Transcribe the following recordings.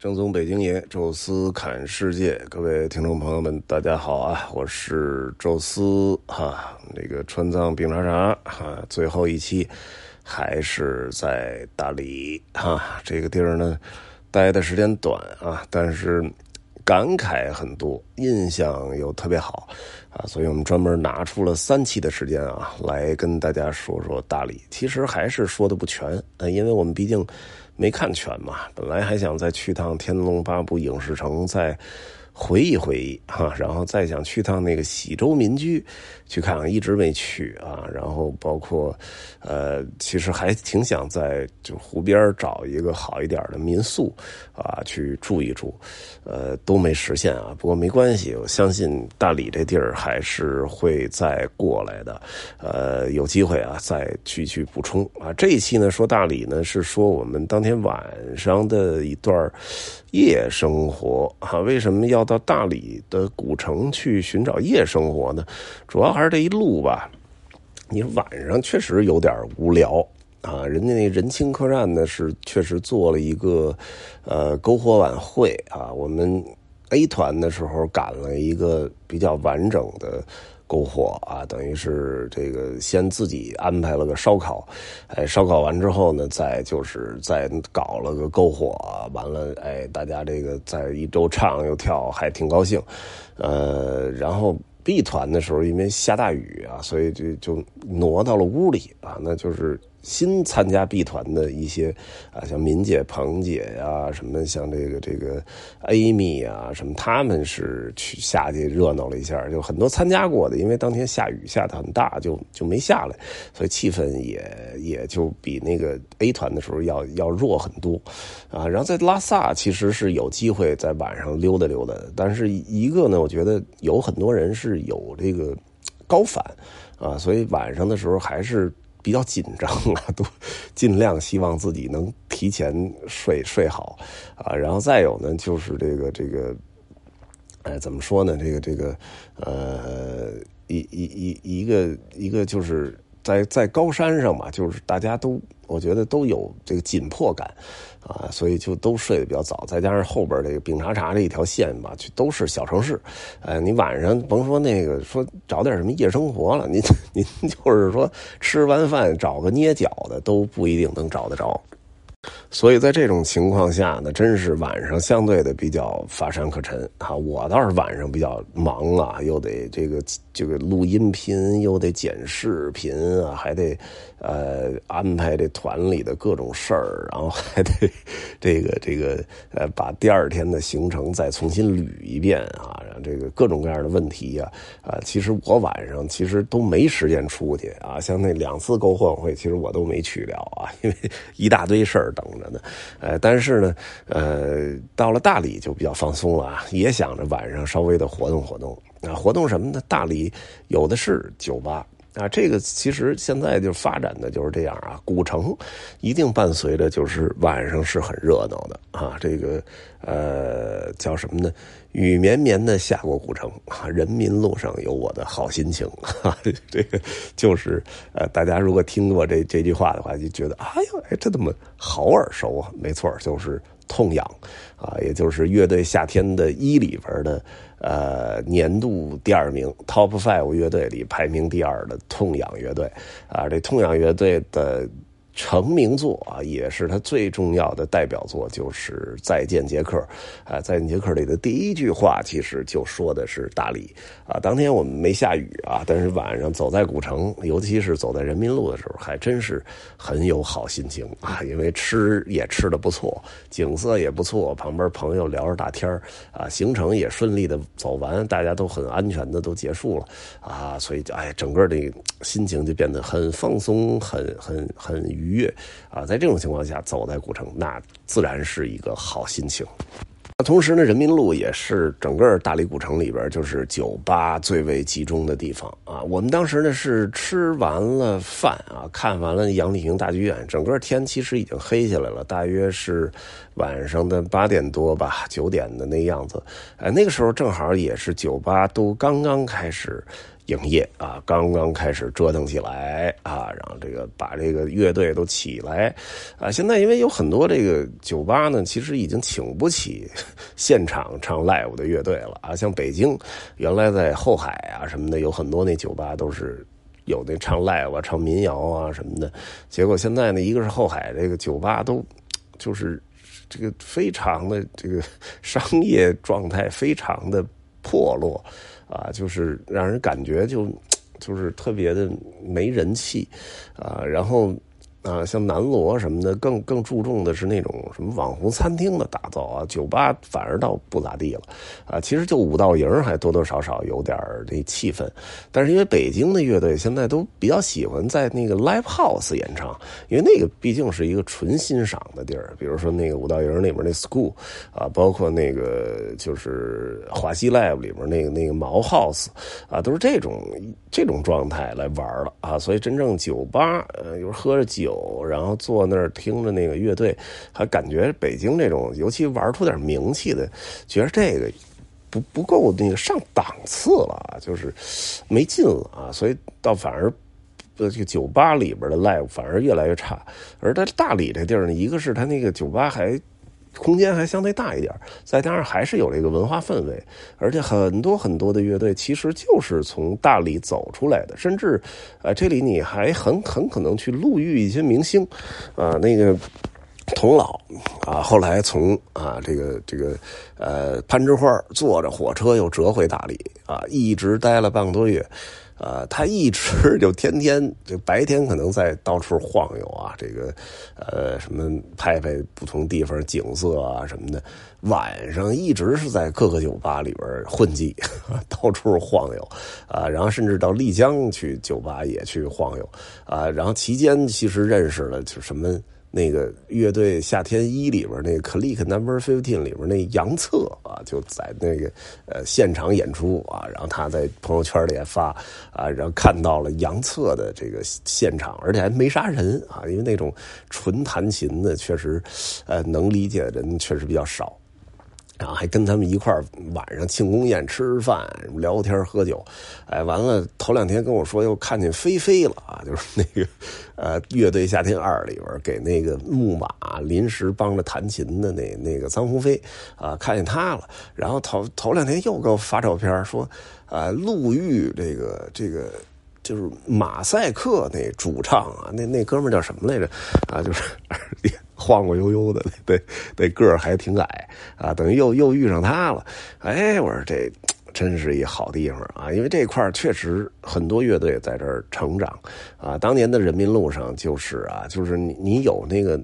正宗北京爷，宙斯侃世界，各位听众朋友们，大家好啊！我是宙斯哈，那个川藏冰茶茶哈，最后一期还是在大理哈，这个地儿呢待的时间短啊，但是感慨很多，印象又特别好啊，所以我们专门拿出了三期的时间啊，来跟大家说说大理。其实还是说的不全啊，因为我们毕竟。没看全嘛，本来还想再去趟天龙八部影视城，再回忆回忆哈，然后再想去趟那个喜洲民居。去看看，一直没去啊。然后包括，呃，其实还挺想在就湖边找一个好一点的民宿啊，去住一住，呃，都没实现啊。不过没关系，我相信大理这地儿还是会再过来的。呃，有机会啊，再去去补充啊。这一期呢，说大理呢，是说我们当天晚上的一段夜生活啊。为什么要到大理的古城去寻找夜生活呢？主要还。是这一路吧，你晚上确实有点无聊啊。人家那人青客栈呢，是确实做了一个呃篝火晚会啊。我们 A 团的时候赶了一个比较完整的篝火啊，等于是这个先自己安排了个烧烤，哎，烧烤完之后呢，再就是再搞了个篝火，完了，哎，大家这个在一周唱又跳，还挺高兴，呃，然后。B 团的时候，因为下大雨啊，所以就就挪到了屋里啊，那就是。新参加 B 团的一些啊，像敏姐、彭姐呀，什么像这个这个 Amy 啊，什么他们是去下去热闹了一下，就很多参加过的，因为当天下雨下的很大，就就没下来，所以气氛也也就比那个 A 团的时候要要弱很多啊。然后在拉萨其实是有机会在晚上溜达溜达的，但是一个呢，我觉得有很多人是有这个高反啊，所以晚上的时候还是。比较紧张啊，都 尽量希望自己能提前睡睡好啊。然后再有呢，就是这个这个，哎，怎么说呢？这个这个，呃，一一一一个一个，就是在在高山上嘛，就是大家都我觉得都有这个紧迫感。啊，所以就都睡得比较早，再加上后边这个丙察察这一条线吧，就都是小城市。呃，你晚上甭说那个说找点什么夜生活了，您 您就是说吃完饭找个捏脚的都不一定能找得着。所以在这种情况下呢，真是晚上相对的比较乏善可陈啊。我倒是晚上比较忙啊，又得这个这个录音频，又得剪视频啊，还得呃安排这团里的各种事儿，然后还得这个这个呃把第二天的行程再重新捋一遍啊，然后这个各种各样的问题呀啊，其实我晚上其实都没时间出去啊，像那两次篝火晚会，其实我都没去了啊，因为一大堆事儿等。呢，呃，但是呢，呃，到了大理就比较放松了啊，也想着晚上稍微的活动活动啊，活动什么呢？大理有的是酒吧啊，这个其实现在就发展的就是这样啊，古城一定伴随着就是晚上是很热闹的啊，这个呃叫什么呢？雨绵绵的下过古城啊，人民路上有我的好心情啊，这个就是呃，大家如果听过这这句话的话，就觉得哎呦，哎，这怎么好耳熟啊？没错，就是痛仰啊，也就是乐队夏天的一里边的呃年度第二名 Top Five 乐队里排名第二的痛仰乐队啊，这痛仰乐队的。成名作啊，也是他最重要的代表作，就是《再见杰克》啊，《再见杰克》里的第一句话其实就说的是大理啊。当天我们没下雨啊，但是晚上走在古城，尤其是走在人民路的时候，还真是很有好心情啊，因为吃也吃的不错，景色也不错，旁边朋友聊着大天啊，行程也顺利的走完，大家都很安全的都结束了啊，所以哎，整个这个心情就变得很放松，很很很愉。愉悦啊，在这种情况下走在古城，那自然是一个好心情。同时呢，人民路也是整个大理古城里边就是酒吧最为集中的地方啊。我们当时呢是吃完了饭啊，看完了杨丽萍大剧院，整个天其实已经黑下来了，大约是晚上的八点多吧，九点的那样子。哎，那个时候正好也是酒吧都刚刚开始。营业啊，刚刚开始折腾起来啊，然后这个把这个乐队都起来啊。现在因为有很多这个酒吧呢，其实已经请不起现场唱 live 的乐队了啊。像北京原来在后海啊什么的，有很多那酒吧都是有那唱 live 啊、唱民谣啊什么的。结果现在呢，一个是后海这个酒吧都就是这个非常的这个商业状态非常的破落。啊，就是让人感觉就，就是特别的没人气，啊，然后。啊，像南锣什么的，更更注重的是那种什么网红餐厅的打造啊，酒吧反而倒不咋地了，啊，其实就五道营还多多少少有点这气氛，但是因为北京的乐队现在都比较喜欢在那个 live house 演唱，因为那个毕竟是一个纯欣赏的地儿，比如说那个五道营里面那 school 啊，包括那个就是华西 live 里面那个那个毛 house 啊，都是这种这种状态来玩了啊，所以真正酒吧呃，有时喝着酒。有，然后坐那儿听着那个乐队，还感觉北京这种，尤其玩出点名气的，觉得这个不不够那个上档次了，就是没劲了啊。所以倒反而，这个酒吧里边的 live 反而越来越差。而在大理这地儿呢，一个是他那个酒吧还。空间还相对大一点，再加上还是有这个文化氛围，而且很多很多的乐队其实就是从大理走出来的，甚至，呃，这里你还很很可能去路遇一些明星，啊，那个童老啊，后来从啊这个这个呃攀枝花坐着火车又折回大理啊，一直待了半个多月。呃，他一直就天天就白天可能在到处晃悠啊，这个呃什么拍拍不同地方景色啊什么的，晚上一直是在各个酒吧里边混迹，到处晃悠啊，然后甚至到丽江去酒吧也去晃悠啊，然后期间其实认识了就什么。那个乐队夏天一里边那个 Click Number Fifteen 里边那杨策啊，就在那个呃现场演出啊，然后他在朋友圈里也发啊，然后看到了杨策的这个现场，而且还没啥人啊，因为那种纯弹琴的确实，呃，能理解的人确实比较少。然后还跟他们一块儿晚上庆功宴吃饭聊天喝酒，哎，完了头两天跟我说又看见菲菲了啊，就是那个呃乐队夏天二里边给那个木马临时帮着弹琴的那那个张鸿飞啊，看见他了。然后头头两天又给我发照片说啊，陆玉这个这个就是马赛克那主唱啊，那那哥们叫什么来着啊？就是。晃晃悠悠的，对，那个儿还挺矮啊，等于又又遇上他了。哎，我说这真是一好地方啊，因为这块确实很多乐队在这儿成长啊。当年的人民路上就是啊，就是你你有那个。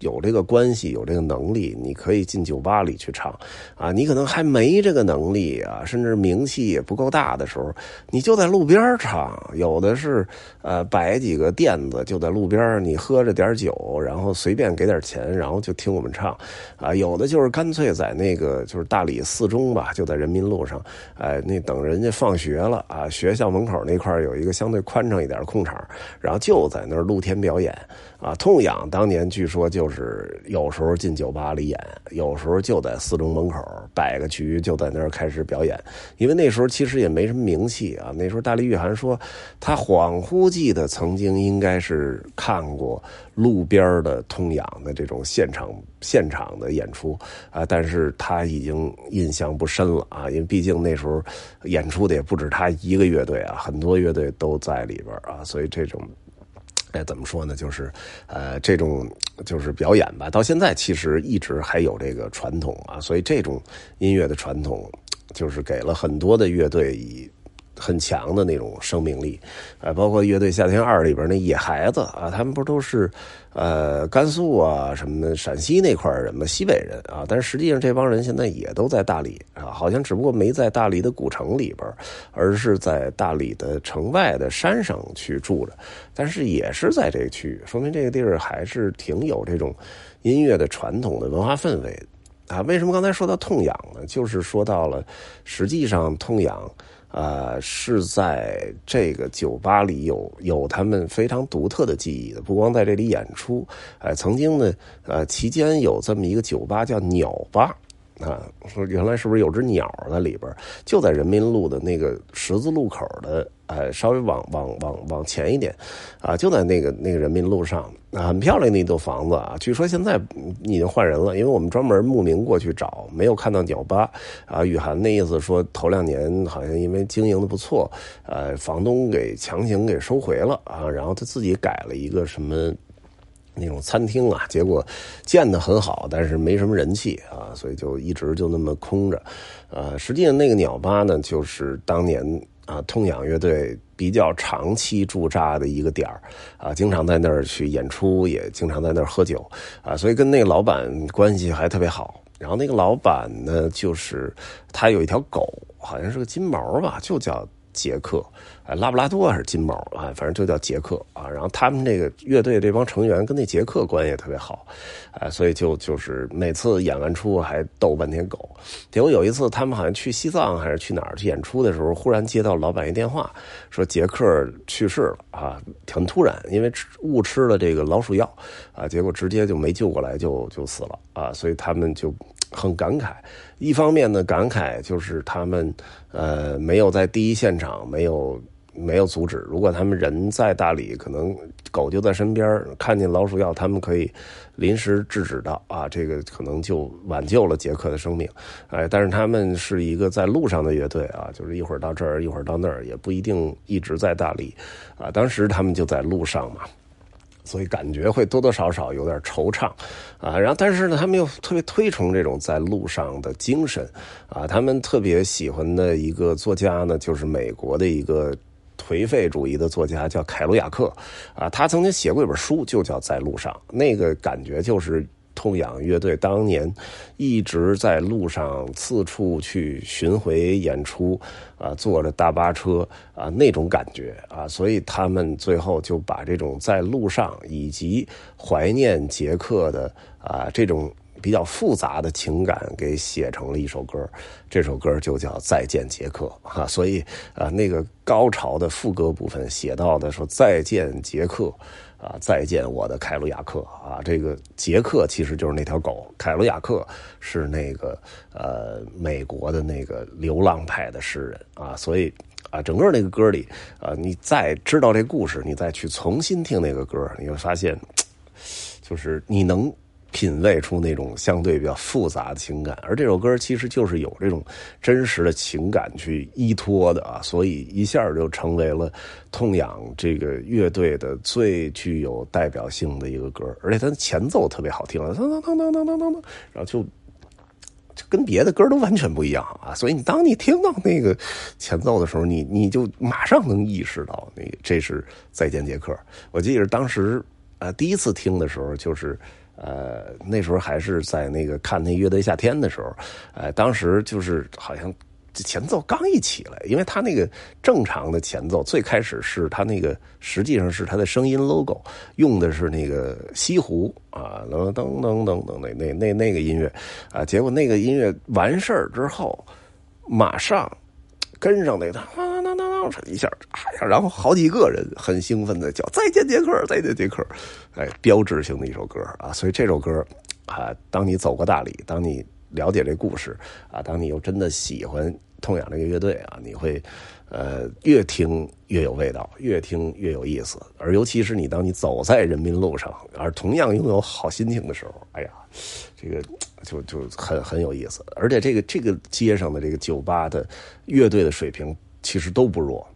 有这个关系，有这个能力，你可以进酒吧里去唱，啊，你可能还没这个能力啊，甚至名气也不够大的时候，你就在路边唱。有的是，呃，摆几个垫子就在路边，你喝着点酒，然后随便给点钱，然后就听我们唱，啊，有的就是干脆在那个就是大理四中吧，就在人民路上，哎，那等人家放学了啊，学校门口那块有一个相对宽敞一点的空场，然后就在那儿露天表演。啊，痛痒当年据说就就是有时候进酒吧里演，有时候就在四中门口摆个局，就在那儿开始表演。因为那时候其实也没什么名气啊。那时候大力玉涵说，他恍惚记得曾经应该是看过路边的通养的这种现场现场的演出啊，但是他已经印象不深了啊，因为毕竟那时候演出的也不止他一个乐队啊，很多乐队都在里边啊，所以这种。哎，怎么说呢？就是，呃，这种就是表演吧，到现在其实一直还有这个传统啊，所以这种音乐的传统，就是给了很多的乐队以。很强的那种生命力，呃，包括乐队夏天二里边那野孩子啊，他们不都是，呃，甘肃啊什么，陕西那块人嘛，西北人啊，但是实际上这帮人现在也都在大理啊，好像只不过没在大理的古城里边，而是在大理的城外的山上去住着，但是也是在这个区域，说明这个地儿还是挺有这种音乐的传统的文化氛围啊。为什么刚才说到痛痒呢？就是说到了，实际上痛痒。呃，是在这个酒吧里有有他们非常独特的记忆的，不光在这里演出，呃，曾经呢，呃，期间有这么一个酒吧叫鸟吧，啊，说原来是不是有只鸟在里边？就在人民路的那个十字路口的，呃，稍微往往往往前一点，啊，就在那个那个人民路上，很漂亮的一栋房子啊。据说现在已经换人了，因为我们专门慕名过去找，没有看到鸟吧。啊，雨涵那意思说头两年好像因为经营的不错，呃，房东给强行给收回了啊，然后他自己改了一个什么。那种餐厅啊，结果建的很好，但是没什么人气啊，所以就一直就那么空着。呃，实际上那个鸟吧呢，就是当年啊痛仰乐队比较长期驻扎的一个点儿啊，经常在那儿去演出，也经常在那儿喝酒啊，所以跟那个老板关系还特别好。然后那个老板呢，就是他有一条狗，好像是个金毛吧，就叫。杰克，哎，拉布拉多还是金毛啊？反正就叫杰克啊。然后他们这个乐队这帮成员跟那杰克关系也特别好，啊，所以就就是每次演完出还逗半天狗。结果有一次他们好像去西藏还是去哪儿去演出的时候，忽然接到老板一电话，说杰克去世了啊，很突然，因为误吃了这个老鼠药啊，结果直接就没救过来就就死了啊，所以他们就。很感慨，一方面呢，感慨就是他们呃没有在第一现场，没有没有阻止。如果他们人在大理，可能狗就在身边，看见老鼠药，他们可以临时制止到啊，这个可能就挽救了杰克的生命。哎，但是他们是一个在路上的乐队啊，就是一会儿到这儿，一会儿到那儿，也不一定一直在大理啊。当时他们就在路上嘛。所以感觉会多多少少有点惆怅，啊，然后但是呢，他们又特别推崇这种在路上的精神，啊，他们特别喜欢的一个作家呢，就是美国的一个颓废主义的作家，叫凯鲁亚克，啊，他曾经写过一本书，就叫《在路上》，那个感觉就是。痛仰乐队当年一直在路上四处去巡回演出，啊，坐着大巴车啊，那种感觉啊，所以他们最后就把这种在路上以及怀念杰克的啊这种比较复杂的情感给写成了一首歌，这首歌就叫《再见杰克》啊，所以啊那个高潮的副歌部分写到的说再见杰克。啊，再见我的凯鲁亚克啊！这个杰克其实就是那条狗，凯鲁亚克是那个呃美国的那个流浪派的诗人啊，所以啊，整个那个歌里啊，你再知道这故事，你再去重新听那个歌，你会发现，就是你能。品味出那种相对比较复杂的情感，而这首歌其实就是有这种真实的情感去依托的啊，所以一下就成为了痛仰这个乐队的最具有代表性的一个歌，而且它的前奏特别好听。噔噔噔噔噔噔噔，然后就跟别的歌都完全不一样啊，所以你当你听到那个前奏的时候，你你就马上能意识到你这是再见杰克。我记得当时啊第一次听的时候就是。呃，那时候还是在那个看那乐队夏天的时候，呃，当时就是好像前奏刚一起来，因为他那个正常的前奏最开始是他那个实际上是他的声音 logo 用的是那个西湖啊，噔噔噔噔噔那那那那个音乐啊，结果那个音乐完事儿之后，马上跟上那个。一下，哎呀，然后好几个人很兴奋的叫“再见杰克，再见杰克”，哎，标志性的一首歌啊。所以这首歌啊，当你走过大理，当你了解这故事啊，当你又真的喜欢痛仰这个乐队啊，你会呃越听越有味道，越听越有意思。而尤其是你当你走在人民路上，而同样拥有好心情的时候，哎呀，这个就就很很有意思。而且这个这个街上的这个酒吧的乐队的水平。其实都不弱，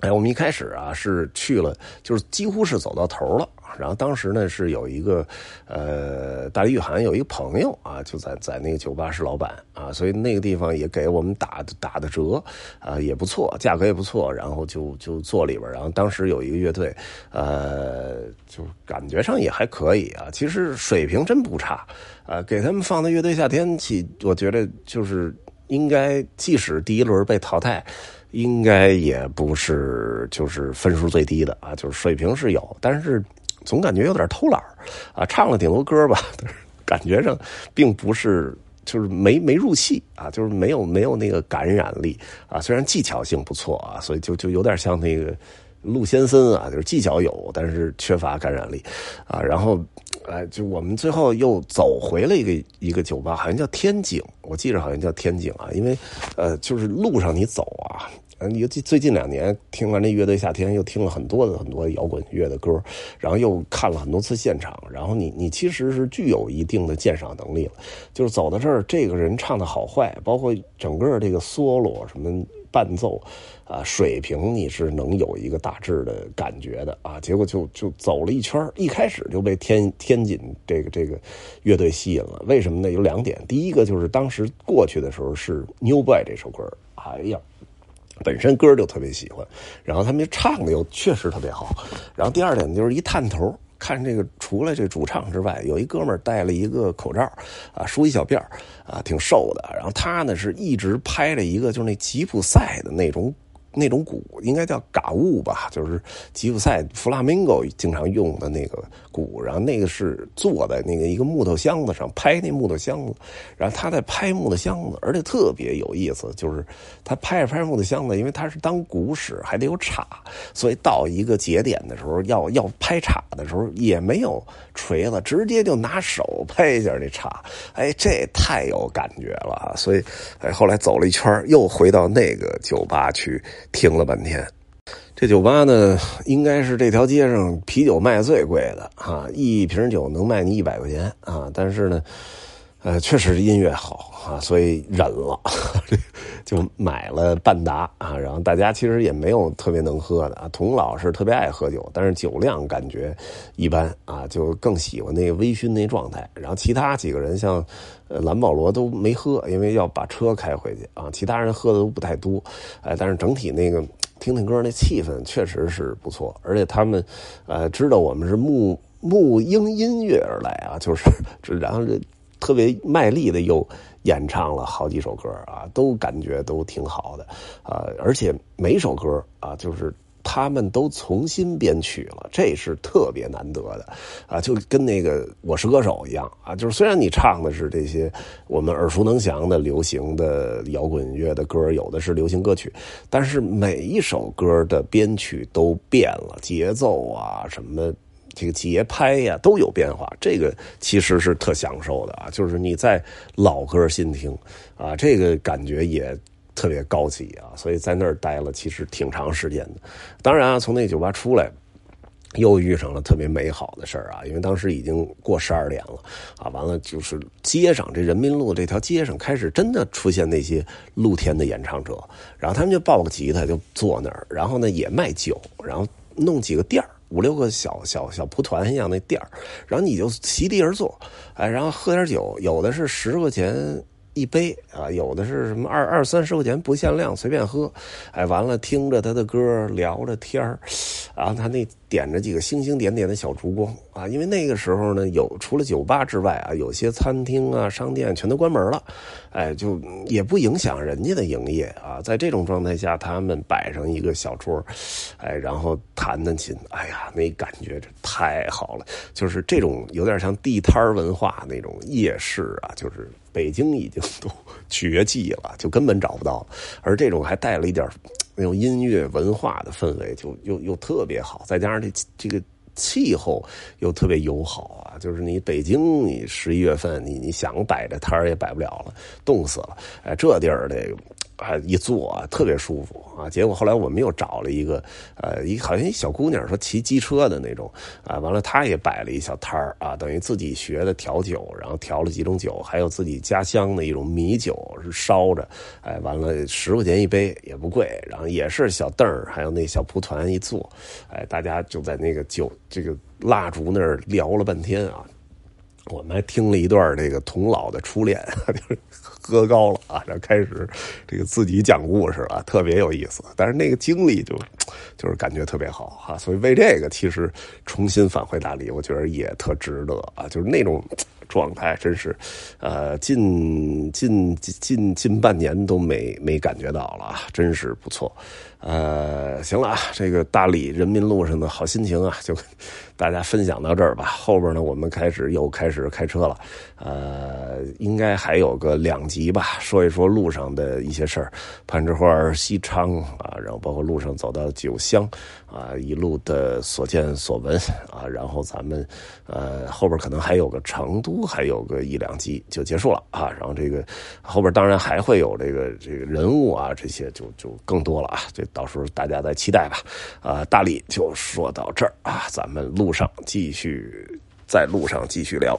哎，我们一开始啊是去了，就是几乎是走到头了。然后当时呢是有一个，呃，大理玉涵有一个朋友啊，就在在那个酒吧是老板啊，所以那个地方也给我们打打的折啊，也不错，价格也不错。然后就就坐里边，然后当时有一个乐队，呃，就感觉上也还可以啊，其实水平真不差啊。给他们放的乐队夏天起，我觉得就是应该，即使第一轮被淘汰。应该也不是就是分数最低的啊，就是水平是有，但是总感觉有点偷懒啊，唱了挺多歌吧，感觉上并不是就是没没入戏啊，就是没有没有那个感染力啊。虽然技巧性不错啊，所以就就有点像那个陆先森啊，就是技巧有，但是缺乏感染力啊。然后，哎，就我们最后又走回了一个一个酒吧，好像叫天井，我记着好像叫天井啊，因为呃，就是路上你走啊。尤其最近两年听完这乐队夏天，又听了很多的很多摇滚乐的歌，然后又看了很多次现场，然后你你其实是具有一定的鉴赏能力了。就是走到这儿，这个人唱的好坏，包括整个这个 solo 什么伴奏啊水平，你是能有一个大致的感觉的啊。结果就就走了一圈，一开始就被天天津这个这个乐队吸引了。为什么呢？有两点，第一个就是当时过去的时候是《New Boy》这首歌，哎呀。本身歌就特别喜欢，然后他们唱的又确实特别好，然后第二点就是一探头看这个，除了这主唱之外，有一哥们儿戴了一个口罩，啊，梳一小辫儿，啊，挺瘦的，然后他呢是一直拍着一个就是那吉普赛的那种。那种鼓应该叫嘎物吧，就是吉普赛弗拉明戈经常用的那个鼓，然后那个是坐在那个一个木头箱子上拍那木头箱子，然后他在拍木头箱子，而且特别有意思，就是他拍着拍着木头箱子，因为他是当鼓使，还得有镲，所以到一个节点的时候要要拍镲的时候也没有锤子，直接就拿手拍一下那镲，哎，这太有感觉了所以哎后来走了一圈又回到那个酒吧去。听了半天，这酒吧呢，应该是这条街上啤酒卖最贵的啊，一瓶酒能卖你一百块钱啊。但是呢，呃，确实是音乐好啊，所以忍了，就买了半打啊。然后大家其实也没有特别能喝的啊。童老是特别爱喝酒，但是酒量感觉一般啊，就更喜欢那个微醺那状态。然后其他几个人像。呃，蓝保罗都没喝，因为要把车开回去啊。其他人喝的都不太多，哎，但是整体那个听听歌那气氛确实是不错，而且他们呃知道我们是慕慕英音乐而来啊，就是然后特别卖力的又演唱了好几首歌啊，都感觉都挺好的啊，而且每首歌啊就是。他们都重新编曲了，这是特别难得的，啊，就跟那个《我是歌手》一样啊，就是虽然你唱的是这些我们耳熟能详的流行的摇滚乐的歌，有的是流行歌曲，但是每一首歌的编曲都变了，节奏啊，什么这个节拍呀都有变化，这个其实是特享受的啊，就是你在老歌新听啊，这个感觉也。特别高级啊，所以在那儿待了其实挺长时间的。当然啊，从那酒吧出来，又遇上了特别美好的事儿啊，因为当时已经过十二点了啊。完了，就是街上这人民路这条街上开始真的出现那些露天的演唱者，然后他们就抱个吉他就坐那儿，然后呢也卖酒，然后弄几个店儿，五六个小小小蒲团一样那店儿，然后你就席地而坐，哎，然后喝点酒，有的是十块钱。一杯啊，有的是什么二二三十块钱不限量，随便喝，哎，完了听着他的歌，聊着天儿，然后他那点着几个星星点点的小烛光啊，因为那个时候呢，有除了酒吧之外啊，有些餐厅啊、商店全都关门了，哎，就也不影响人家的营业啊。在这种状态下，他们摆上一个小桌，哎，然后弹弹琴，哎呀，那感觉这太好了，就是这种有点像地摊文化那种夜市啊，就是。北京已经都 绝迹了，就根本找不到。而这种还带了一点那种音乐文化的氛围，就又又特别好。再加上这这个气候又特别友好啊，就是你北京，你十一月份你你想摆着摊也摆不了了，冻死了。哎，这地儿这个。啊，一坐特别舒服啊！结果后来我们又找了一个，呃，一好像一小姑娘说骑机车的那种啊，完了她也摆了一小摊儿啊，等于自己学的调酒，然后调了几种酒，还有自己家乡的一种米酒是烧着，哎，完了十块钱一杯也不贵，然后也是小凳儿，还有那小蒲团一坐，哎，大家就在那个酒这个蜡烛那儿聊了半天啊。我们还听了一段这个童老的初恋，就是喝高了啊，然后开始这个自己讲故事了，特别有意思。但是那个经历就 就是感觉特别好哈，所以为这个其实重新返回大理，我觉得也特值得啊。就是那种状态，真是呃近近近近半年都没没感觉到了啊，真是不错呃，行了啊，这个大理人民路上的好心情啊，就跟大家分享到这儿吧。后边呢，我们开始又开始开车了，呃，应该还有个两集吧，说一说路上的一些事儿，攀枝花、西昌啊，然后包括路上走到九乡啊，一路的所见所闻啊，然后咱们呃后边可能还有个成都，还有个一两集就结束了啊。然后这个后边当然还会有这个这个人物啊，这些就就更多了啊。这到时候大家再期待吧。啊，大理就说到这儿啊，咱们路上继续，在路上继续聊。